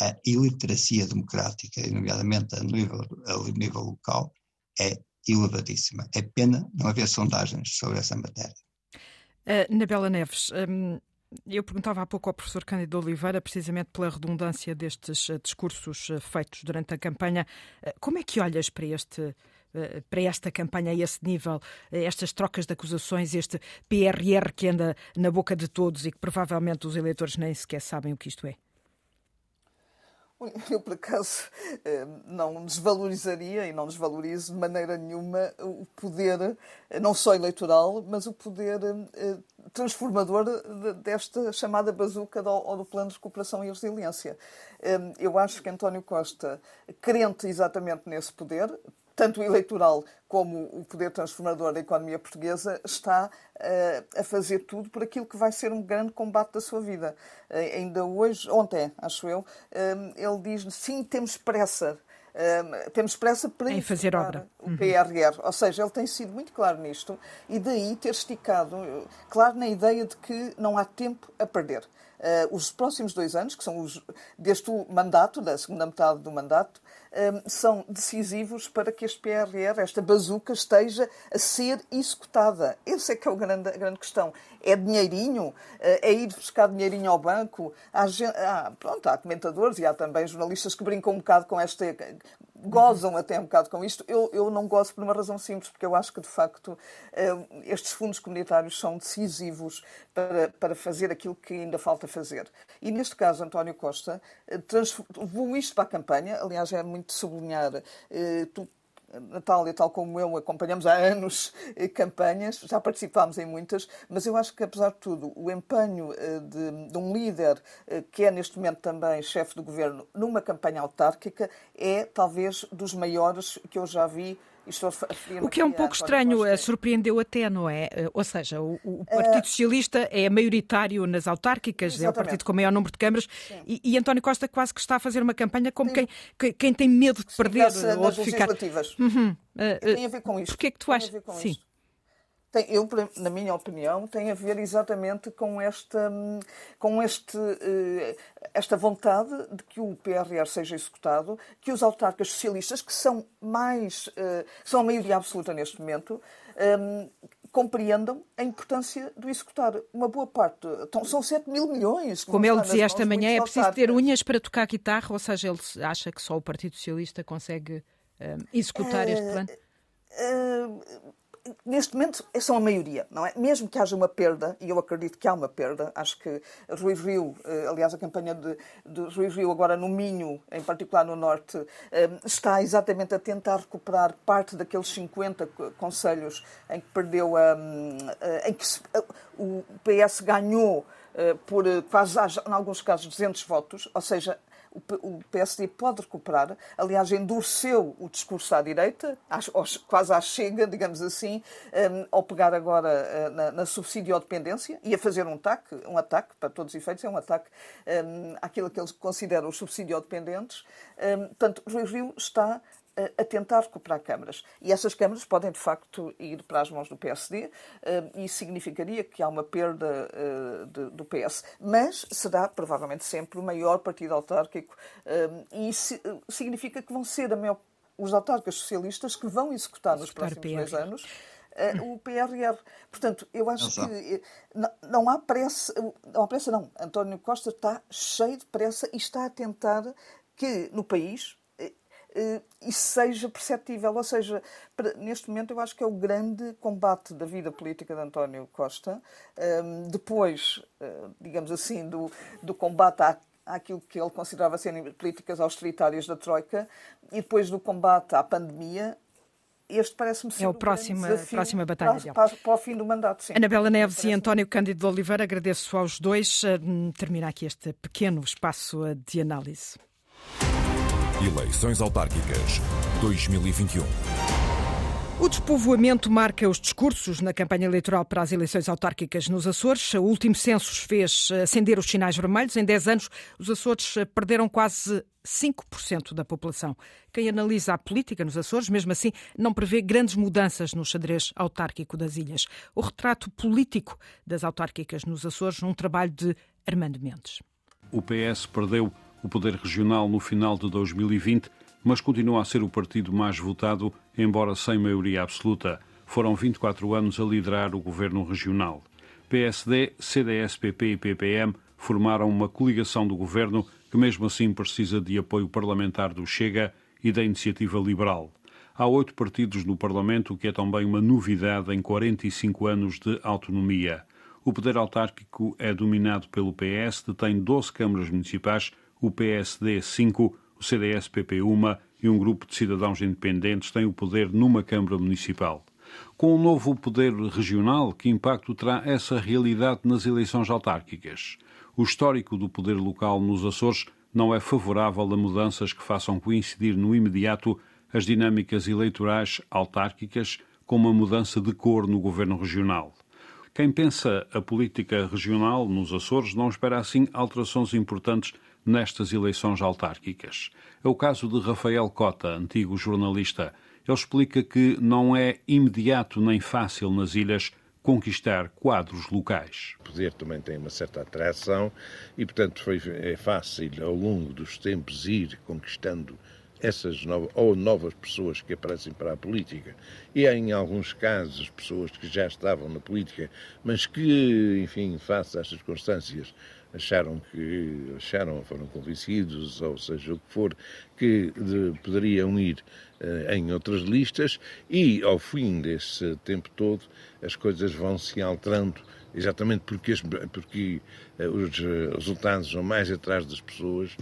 a iliteracia democrática, nomeadamente a nível, a nível local, é elevadíssima. É pena não haver sondagens sobre essa matéria. Uh, Nabela Neves, um, eu perguntava há pouco ao professor Cândido Oliveira, precisamente pela redundância destes uh, discursos uh, feitos durante a campanha, como é que olhas para este para esta campanha a esse nível, estas trocas de acusações, este PRR que anda na boca de todos e que provavelmente os eleitores nem sequer sabem o que isto é? Eu, por acaso, eh, não desvalorizaria e não desvalorizo de maneira nenhuma o poder, eh, não só eleitoral, mas o poder eh, transformador desta chamada bazuca do, do Plano de Recuperação e Resiliência. Eu acho que António Costa, crente exatamente nesse poder, tanto o eleitoral como o poder transformador da economia portuguesa, está uh, a fazer tudo por aquilo que vai ser um grande combate da sua vida. Uh, ainda hoje, ontem, acho eu, uh, ele diz: sim, temos pressa. temos pressa para em fazer obra. o PRR. Uhum. Ou seja, ele tem sido muito claro nisto e daí ter esticado, claro, na ideia de que não há tempo a perder. Uh, os próximos dois anos, que são os deste mandato, da segunda metade do mandato, uh, são decisivos para que este PRR, esta bazuca, esteja a ser executada. Essa é que é a grande, a grande questão. É dinheirinho? Uh, é ir buscar dinheirinho ao banco? Há, pronto, há comentadores e há também jornalistas que brincam um bocado com esta gozam até um bocado com isto. Eu, eu não gosto por uma razão simples, porque eu acho que, de facto, eh, estes fundos comunitários são decisivos para, para fazer aquilo que ainda falta fazer. E, neste caso, António Costa eh, levou isto para a campanha. Aliás, é muito sublinhar. Eh, Natália, tal como eu, acompanhamos há anos campanhas, já participámos em muitas, mas eu acho que, apesar de tudo, o empenho de, de um líder que é neste momento também chefe do governo numa campanha autárquica é talvez dos maiores que eu já vi o que é um pouco estranho, eh, surpreendeu até, não é? Eh, ou seja, o, o Partido Socialista é maioritário nas autárquicas, Exatamente. é o partido com o maior número de câmaras, e, e, António Costa quase que está a fazer uma campanha como quem, quem tem medo de perder ou de ficar. Uhum. Uh, tem a ver com isto. Porquê é que tu achas? Sim. Isto tem, eu, na minha opinião, tem a ver exatamente com esta, com este, eh, esta vontade de que o PRR seja executado, que os autarcas socialistas, que são mais, eh, são a maioria absoluta neste momento, ehm, compreendam a importância do executar. Uma boa parte, então, são 7 mil milhões. Como ele dizia esta manhã, é preciso ter unhas para tocar guitarra, ou seja, ele acha que só o Partido Socialista consegue ehm, executar este plano? Uh, neste momento são a maioria, não é? Mesmo que haja uma perda, e eu acredito que há uma perda, acho que Rui Rio, eh, aliás, a campanha de, de Rui Rio agora no Minho, em particular no Norte, eh, está exatamente a tentar recuperar parte daqueles 50 conselhos em que perdeu a, eh, em que o PS ganhou por quase, em alguns casos, 200 votos, ou seja, o PSD pode recuperar. Aliás, endureceu o discurso à direita, quase à chega, digamos assim, um, ao pegar agora uh, na, na subsidiodependência e a fazer um ataque, um ataque, para todos os efeitos, é um ataque um, àquilo que eles consideram os subsidiodependentes. Um, portanto, Rui Rio está a tentar recuperar câmaras. E essas câmaras podem, de facto, ir para as mãos do PSD eh, e significaria que há uma perda eh, do PS. Mas será, provavelmente, sempre o maior partido autárquico eh, e isso significa que vão ser maior, os autárquicos socialistas que vão executar nos próximos dois anos o PRR. Portanto, eu acho que não, não, há pressa, não há pressa não. António Costa está cheio de pressa e está a tentar que no país isso seja perceptível. Ou seja, neste momento eu acho que é o grande combate da vida política de António Costa. Um, depois, uh, digamos assim, do, do combate à àquilo que ele considerava serem políticas austeritárias da Troika e depois do combate à pandemia, este parece-me ser é o próximo, a próxima batalha para, para, para, o fim do mandato. Sim. Anabela Neves e António Cândido de Oliveira, agradeço aos dois. Termina aqui este pequeno espaço de análise. Eleições autárquicas 2021. O despovoamento marca os discursos na campanha eleitoral para as eleições autárquicas nos Açores. O último censo fez acender os sinais vermelhos. Em 10 anos, os Açores perderam quase 5% da população. Quem analisa a política nos Açores, mesmo assim, não prevê grandes mudanças no xadrez autárquico das ilhas. O retrato político das autárquicas nos Açores, num trabalho de Armando Mendes. O PS perdeu o poder regional no final de 2020 mas continua a ser o partido mais votado, embora sem maioria absoluta. Foram 24 anos a liderar o governo regional. PSD, CDS, PP e PPM formaram uma coligação do governo que, mesmo assim, precisa de apoio parlamentar do Chega e da Iniciativa Liberal. Há oito partidos no Parlamento, o que é também uma novidade em 45 anos de autonomia. O poder autárquico é dominado pelo PS, detém 12 câmaras municipais, o PSD 5, o CDS-PP uma e um grupo de cidadãos independentes têm o poder numa Câmara Municipal. Com o um novo poder regional, que impacto terá essa realidade nas eleições autárquicas? O histórico do poder local nos Açores não é favorável a mudanças que façam coincidir no imediato as dinâmicas eleitorais autárquicas com uma mudança de cor no governo regional. Quem pensa a política regional nos Açores não espera assim alterações importantes nestas eleições autárquicas. É o caso de Rafael Cota, antigo jornalista. Ele explica que não é imediato nem fácil nas ilhas conquistar quadros locais. O poder também tem uma certa atração e, portanto, foi, é fácil ao longo dos tempos ir conquistando essas novas, ou novas pessoas que aparecem para a política. E há, em alguns casos, pessoas que já estavam na política, mas que, enfim, face estas circunstâncias, acharam que acharam, foram convencidos, ou seja, o que for, que de, poderiam ir uh, em outras listas e ao fim desse tempo todo as coisas vão se alterando exatamente porque, porque uh, os resultados vão mais atrás das pessoas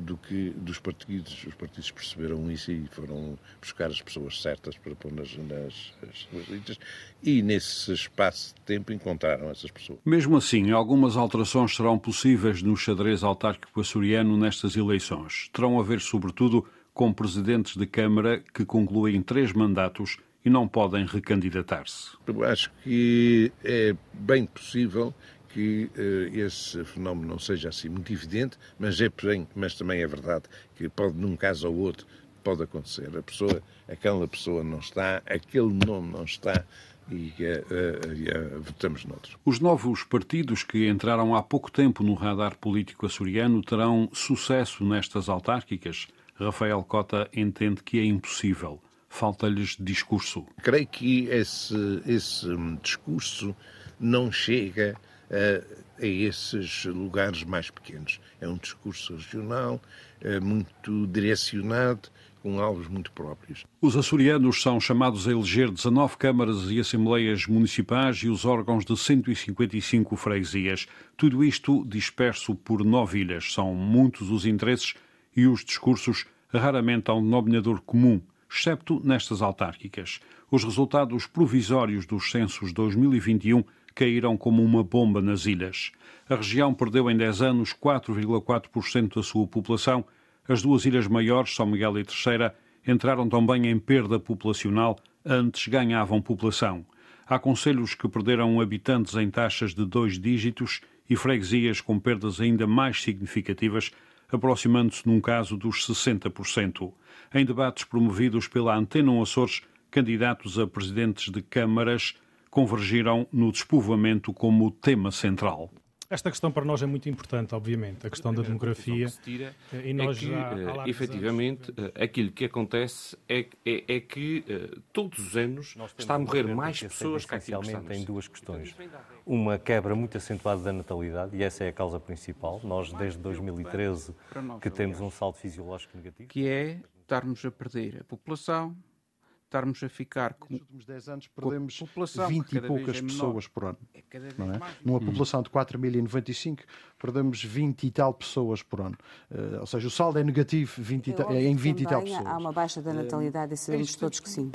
do que dos partidos. Os partidos perceberam isso e foram buscar as pessoas certas para pôr nas, nas, nas listas e nesse espaço de tempo encontraram essas pessoas. Mesmo assim, algumas alterações serão possíveis no xadrez autárquico açoriano nestas eleições. Terão a ver, sobretudo, com presidentes de Câmara que concluem três mandatos e não podem recandidatar-se. Acho que é bem possível que uh, esse fenómeno não seja assim muito evidente, mas, é, mas também é verdade que pode, num caso ou outro, pode acontecer. A pessoa, aquela pessoa não está, aquele nome não está e uh, uh, votamos noutros. Os novos partidos que entraram há pouco tempo no radar político açoriano terão sucesso nestas autárquicas? Rafael Cota entende que é impossível. Falta-lhes discurso. Creio que esse, esse discurso não chega a, a esses lugares mais pequenos. É um discurso regional, é muito direcionado, com alvos muito próprios. Os açorianos são chamados a eleger 19 câmaras e assembleias municipais e os órgãos de 155 freguesias. Tudo isto disperso por nove ilhas. São muitos os interesses e os discursos raramente há um denominador comum, excepto nestas autárquicas. Os resultados provisórios dos censos 2021 caíram como uma bomba nas ilhas. A região perdeu em 10 anos 4,4% da sua população. As duas ilhas maiores, São Miguel e Terceira, entraram também em perda populacional, antes ganhavam população. Há conselhos que perderam habitantes em taxas de dois dígitos e freguesias com perdas ainda mais significativas, aproximando-se num caso dos 60%. Em debates promovidos pela Antena Açores, candidatos a presidentes de câmaras convergiram no despovoamento como tema central. Esta questão para nós é muito importante, obviamente, a questão da demografia. Que tira eh, e nós é que, já, uh, efetivamente, uh, aquilo que acontece é, é, é que todos os anos está a morrer mais pessoas que essencialmente em duas questões. Uma quebra muito acentuada da natalidade, e essa é a causa principal. Nós, desde 2013, que temos um saldo fisiológico negativo. Que é estarmos a perder a população, estarmos a ficar com. Nos últimos 10 anos perdemos 20 e poucas é pessoas por ano. É cada vez não é? mais. Numa população de 4.095, perdemos 20 e tal pessoas por ano. Uh, ou seja, o saldo é negativo 20 e é em 20 e tal pessoas. Há uma baixa da natalidade e sabemos é todos que sim.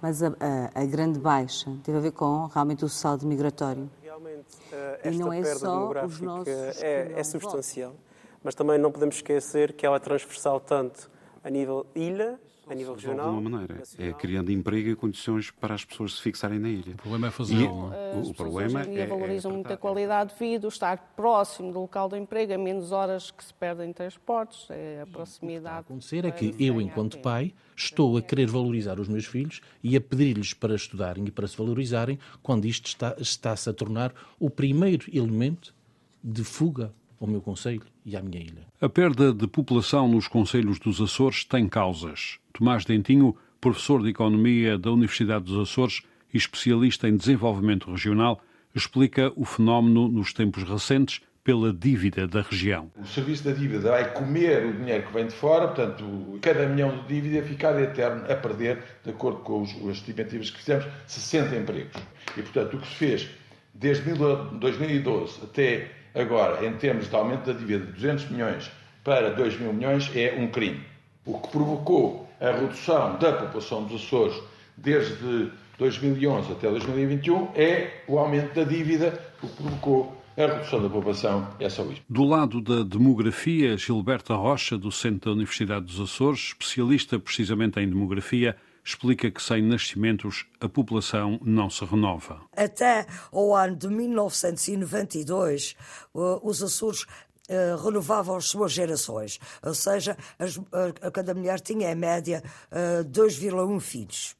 Mas a, a, a, grande baixa teve a ver com realmente o saldo migratório. Realmente, uh, esta e não é perda só demográfica é, é substancial. Mas também não podemos esquecer que ela é transversal tanto a nível ilha a nível regional. De alguma maneira. É criando emprego e condições para as pessoas se fixarem na ilha. O problema é fazê-lo. O, o problema hoje em dia é, valorizam é muito a qualidade de vida, o estar próximo do local do emprego, é menos horas que se perdem em transportes, é a proximidade. O que está a acontecer é que eu, enquanto pai, estou a querer valorizar os meus filhos e a pedir-lhes para estudarem e para se valorizarem quando isto está, está-se a tornar o primeiro elemento de fuga ao meu conselho e à minha ilha. A perda de população nos conselhos dos Açores tem causas. Tomás Dentinho, professor de Economia da Universidade dos Açores e especialista em desenvolvimento regional, explica o fenómeno nos tempos recentes pela dívida da região. O serviço da dívida vai comer o dinheiro que vem de fora, portanto, cada milhão de dívida ficar eterno a perder, de acordo com os, as estimativas que fizemos, 60 empregos. E, portanto, o que se fez desde 2012 até agora, em termos de aumento da dívida de 200 milhões para 2 mil milhões, é um crime. O que provocou a redução da população dos Açores desde 2011 até 2021 é o aumento da dívida, o que provocou a redução da população é só isto. Do lado da demografia, Gilberta Rocha, docente da Universidade dos Açores, especialista precisamente em demografia, explica que sem nascimentos a população não se renova. Até o ano de 1992, os Açores Uh, renovavam as suas gerações, ou seja, as, a cada mulher tinha em média uh, 2,1 filhos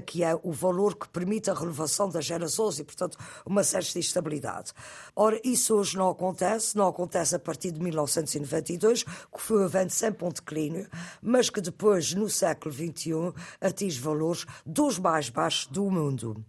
que é o valor que permite a renovação das gerações e, portanto, uma certa estabilidade. Ora, isso hoje não acontece, não acontece a partir de 1992, que foi um evento sempre um declínio, mas que depois, no século XXI, atinge valores dos mais baixos do mundo.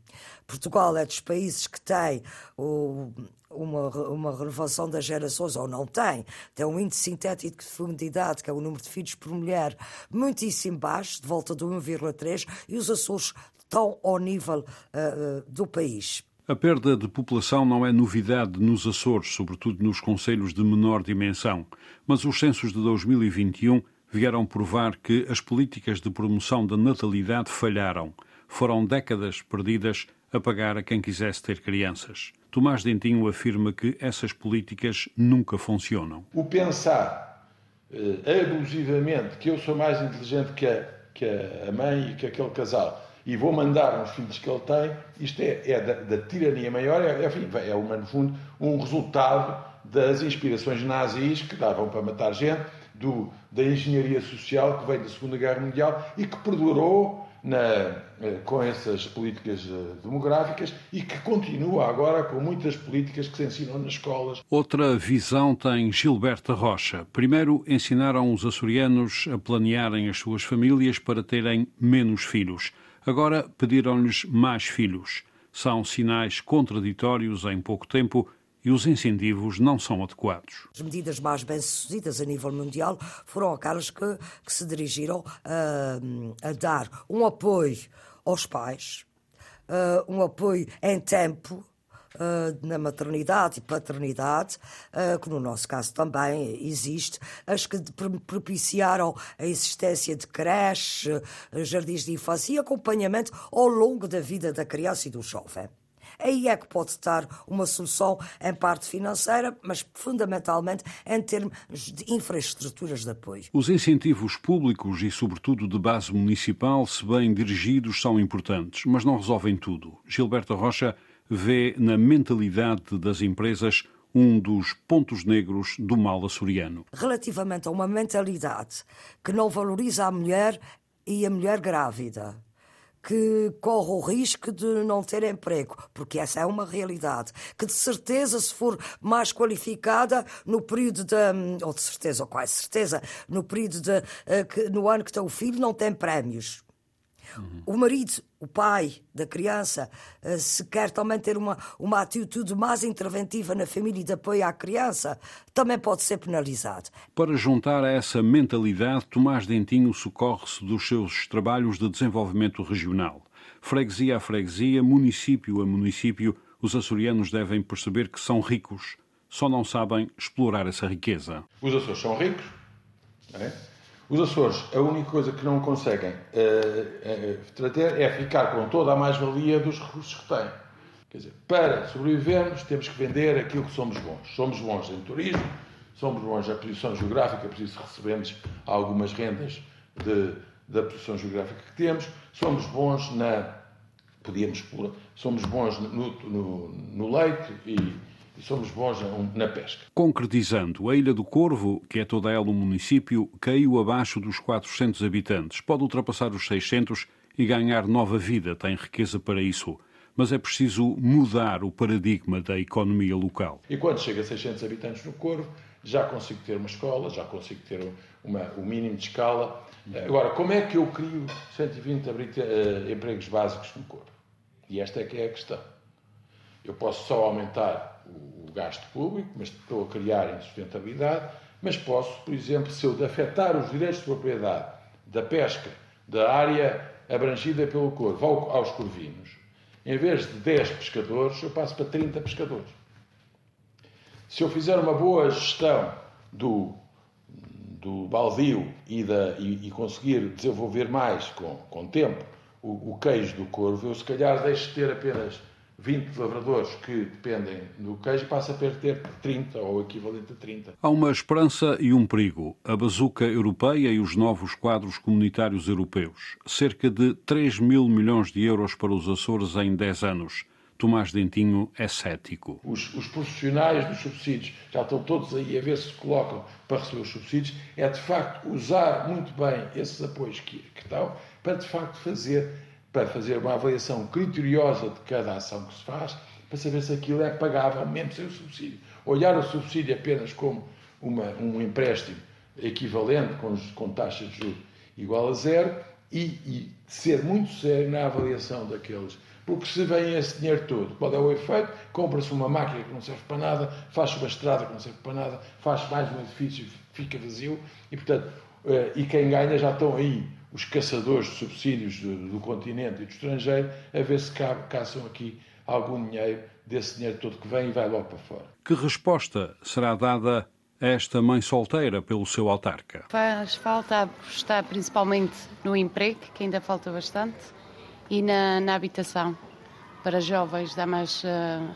Portugal é dos países que tem o, uma, uma renovação das gerações, ou não tem, tem um índice sintético de fecundidade, que é o número de filhos por mulher, muitíssimo baixo, de volta de 1,3, e os Açores estão ao nível uh, do país. A perda de população não é novidade nos Açores, sobretudo nos conselhos de menor dimensão, mas os censos de 2021 vieram provar que as políticas de promoção da natalidade falharam. Foram décadas perdidas a pagar a quem quisesse ter crianças. Tomás Dentinho afirma que essas políticas nunca funcionam. O pensar eh, abusivamente que eu sou mais inteligente que a, que a mãe e que aquele casal e vou mandar uns filhos que ele tem, isto é, é da, da, tirania maior, é, enfim, é uma, no fundo, um resultado das inspirações nazis que davam para matar gente, do, da engenharia social que veio da Segunda Guerra Mundial e que perdurou na, eh, com essas políticas eh, demográficas e que continua agora com muitas políticas que se ensinam nas escolas. Outra visão tem Gilberta Rocha. Primeiro, ensinaram os açorianos a planearem as suas famílias para terem menos filhos. Agora pediram-lhes mais filhos. São sinais contraditórios em pouco tempo e os incentivos não são adequados. As medidas mais bem-sucedidas a nível mundial foram aquelas que, que se dirigiram a, a, dar um apoio aos pais, uh, um apoio em tempo. Uh, na maternidade e paternidade, uh, que no nosso caso também existe, as que propiciaram a existência de creche, jardins de infância e acompanhamento ao longo da vida da criança e do jovem. Aí é que pode estar uma solução em parte financeira, mas fundamentalmente em termos de infraestruturas de apoio. Os incentivos públicos e, sobretudo, de base municipal, se bem dirigidos, são importantes, mas não resolvem tudo. Gilberto Rocha vê na mentalidade das empresas um dos pontos negros do mal açoriano. Relativamente a uma mentalidade que não valoriza a mulher e a mulher grávida, que corre o risco de não ter emprego, porque essa é uma realidade, que de certeza se for mais qualificada no período de, hum, ou de certeza, ou quase certeza, no período de, eh, no ano que tem o filho, não tem prémios. Uhum. O marido, o pai da criança, eh, se quer também ter uma, uma atitude mais interventiva na família e de apoio à criança, também pode ser penalizado. Para juntar a essa mentalidade, Tomás Dentinho socorre-se dos seus trabalhos de desenvolvimento regional. Freguesia a freguesia, município a município, os açorianos devem perceber que são ricos, só não sabem explorar essa riqueza. Os Açores são ricos, não é? Os Açores, a única coisa que não conseguem uh, uh, é ficar com toda a mais-valia dos recursos que têm. Quer dizer, para sobrevivermos, temos que vender aquilo que somos bons. Somos bons em turismo, somos bons na posição geográfica, por isso recebemos algumas rendas de, da posição geográfica que temos, somos bons na. Podíamos somos bons no, no, no leite e, e somos bons na pesca. Concretizando, a Ilha do Corvo, que é toda ela um município, caiu abaixo dos 400 habitantes. Pode ultrapassar os 600 e ganhar nova vida, tem riqueza para isso. Mas é preciso mudar o paradigma da economia local. E quando chega a 600 habitantes no Corvo, já consigo ter uma escola, já consigo ter uma, o mínimo de escala. Agora, como é que eu crio 120 eh, empregos básicos no Corvo? E esta é que é a questão. Eu posso só aumentar o gasto público, mas estou a criar insustentabilidade, mas posso, por exemplo, se eu afetar os direitos de propriedade da pesca, da área abrangida pelo corvo aos corvinos, em vez de 10 pescadores, eu passo para 30 pescadores. Se eu fizer uma boa gestão do, do baldio e, da, e, e conseguir desenvolver mais com, com tempo o, o queijo do corvo, eu se calhar deixo de ter apenas 20 lavradores que dependem do queijo passa a ter 30 ou equivalente a 30. Há uma esperança e um perigo. A bazuca europeia e os novos quadros comunitários europeus. Cerca de 3 mil milhões de euros para os Açores em 10 anos. Tomás Dentinho é cético. Os, os, profissionais dos subsídios já estão todos aí a ver se se colocam para receber os subsídios. É de facto usar muito bem esses apoios que, que estão para de facto fazer para fazer uma avaliação criteriosa de cada ação que se faz, para saber se aquilo é pagável mesmo sem o subsídio. Olhar o subsídio apenas como uma, um empréstimo equivalente, com, com taxa de juros igual a zero, e, e, ser muito sério na avaliação daqueles. Porque se vem esse dinheiro todo, qual é o efeito? Compra-se uma máquina que não serve para nada, faz-se uma estrada que não serve para nada, faz mais um edifício fica vazio, e portanto, eh, e quem ganha já estão aí os caçadores de subsídios do, do, continente e do estrangeiro a ver se caçam aqui algum dinheiro desse dinheiro todo que vem e vai logo para fora. Que resposta será dada a esta mãe solteira pelo seu autarca? Faz falta apostar principalmente no emprego, que ainda falta bastante, e na, na habitação. Para jovens, dá mais uh,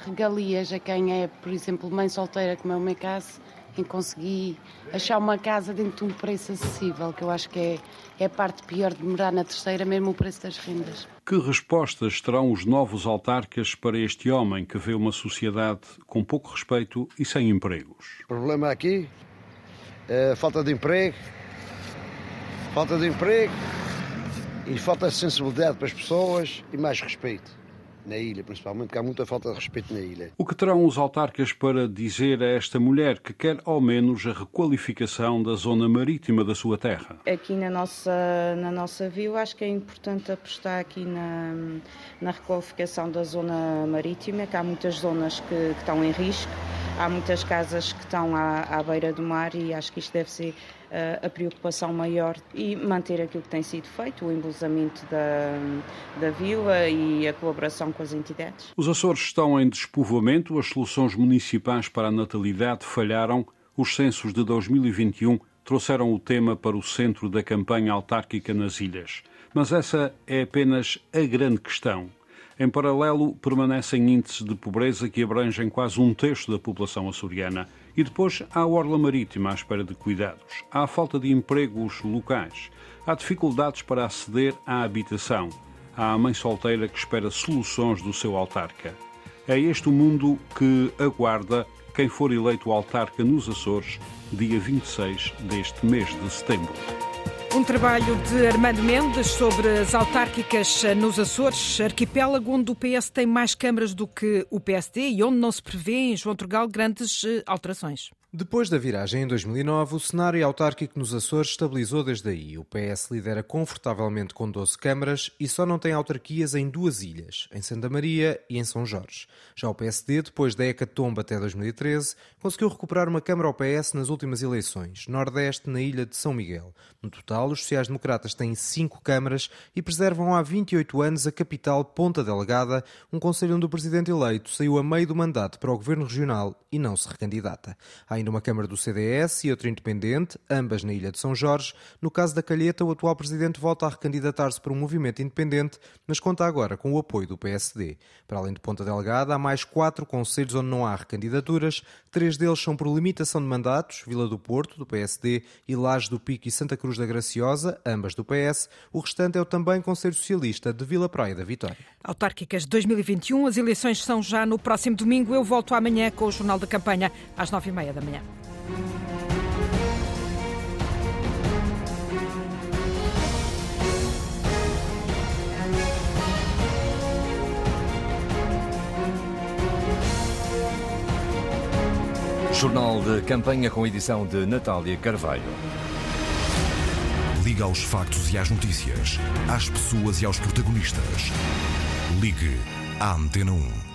regalias a quem é, por exemplo, mãe solteira, como é o meu caso, em conseguir achar uma casa dentro de um preço acessível, que eu acho que é, é a parte pior de morar na terceira, mesmo o preço das rendas. Que respostas terão os novos autarcas para este homem que vê uma sociedade com pouco respeito e sem empregos? O problema aqui é falta de emprego, falta de emprego e falta de sensibilidade para as pessoas e mais respeito na ilha, principalmente, que há muita falta de respeito na ilha. O que terão os autarcas para dizer a esta mulher que quer ao menos a requalificação da zona marítima da sua terra? Aqui na nossa, na nossa vila, acho que é importante apostar aqui na, na requalificação da zona marítima, que há muitas zonas que, que estão em risco, há muitas casas que estão à, à beira do mar e acho que isto deve ser a preocupação maior e manter aquilo que tem sido feito, o embelezamento da, da vila e a colaboração com as entidades. Os Açores estão em despovoamento, as soluções municipais para a natalidade falharam, os censos de 2021 trouxeram o tema para o centro da campanha autárquica nas ilhas. Mas essa é apenas a grande questão. Em paralelo, permanecem índices de pobreza que abrangem quase um terço da população açoriana e depois há a orla marítima à espera de cuidados. Há a falta de empregos locais. Há dificuldades para aceder à habitação. Há a mãe solteira que espera soluções do seu autarca. É este o mundo que aguarda quem for eleito autarca nos Açores, dia 26 deste mês de setembro. Um trabalho de Armando Mendes sobre as autárquicas nos Açores, arquipélago onde o PS tem mais câmaras do que o PSD e onde não se prevê em João Turgal grandes eh, alterações. Depois da viragem em 2009, o cenário autárquico nos Açores estabilizou desde aí. O PS lidera confortavelmente com 12 câmaras e só não tem autarquias em duas ilhas, em Santa Maria e em São Jorge. Já o PSD, depois da hecatombe até 2013, conseguiu recuperar uma câmara ao PS nas últimas eleições, Nordeste, na ilha de São Miguel. No total, os sociais-democratas têm cinco câmaras e preservam há 28 anos a capital Ponta Delegada, um conselho onde o presidente eleito saiu a meio do mandato para o governo regional e não se recandidata. Há ainda uma Câmara do CDS e outra independente, ambas na Ilha de São Jorge. No caso da Calheta, o atual presidente volta a recandidatar-se para um movimento independente, mas conta agora com o apoio do PSD. Para além de Ponta Delgada, há mais quatro conselhos onde não há recandidaturas. Três deles são por limitação de mandatos, Vila do Porto, do PSD, e Laje do Pico e Santa Cruz da Graciosa, ambas do PS. O restante é o também Conselho Socialista de Vila Praia da Vitória. Autárquicas 2021, as eleições são já no próximo domingo. Eu volto amanhã com o Jornal da Campanha às nove e meia da manhã. Jornal de Campanha com edição de Natália Carvalho. Liga aos factos e às notícias, às pessoas e aos protagonistas. Ligue à Antena 1.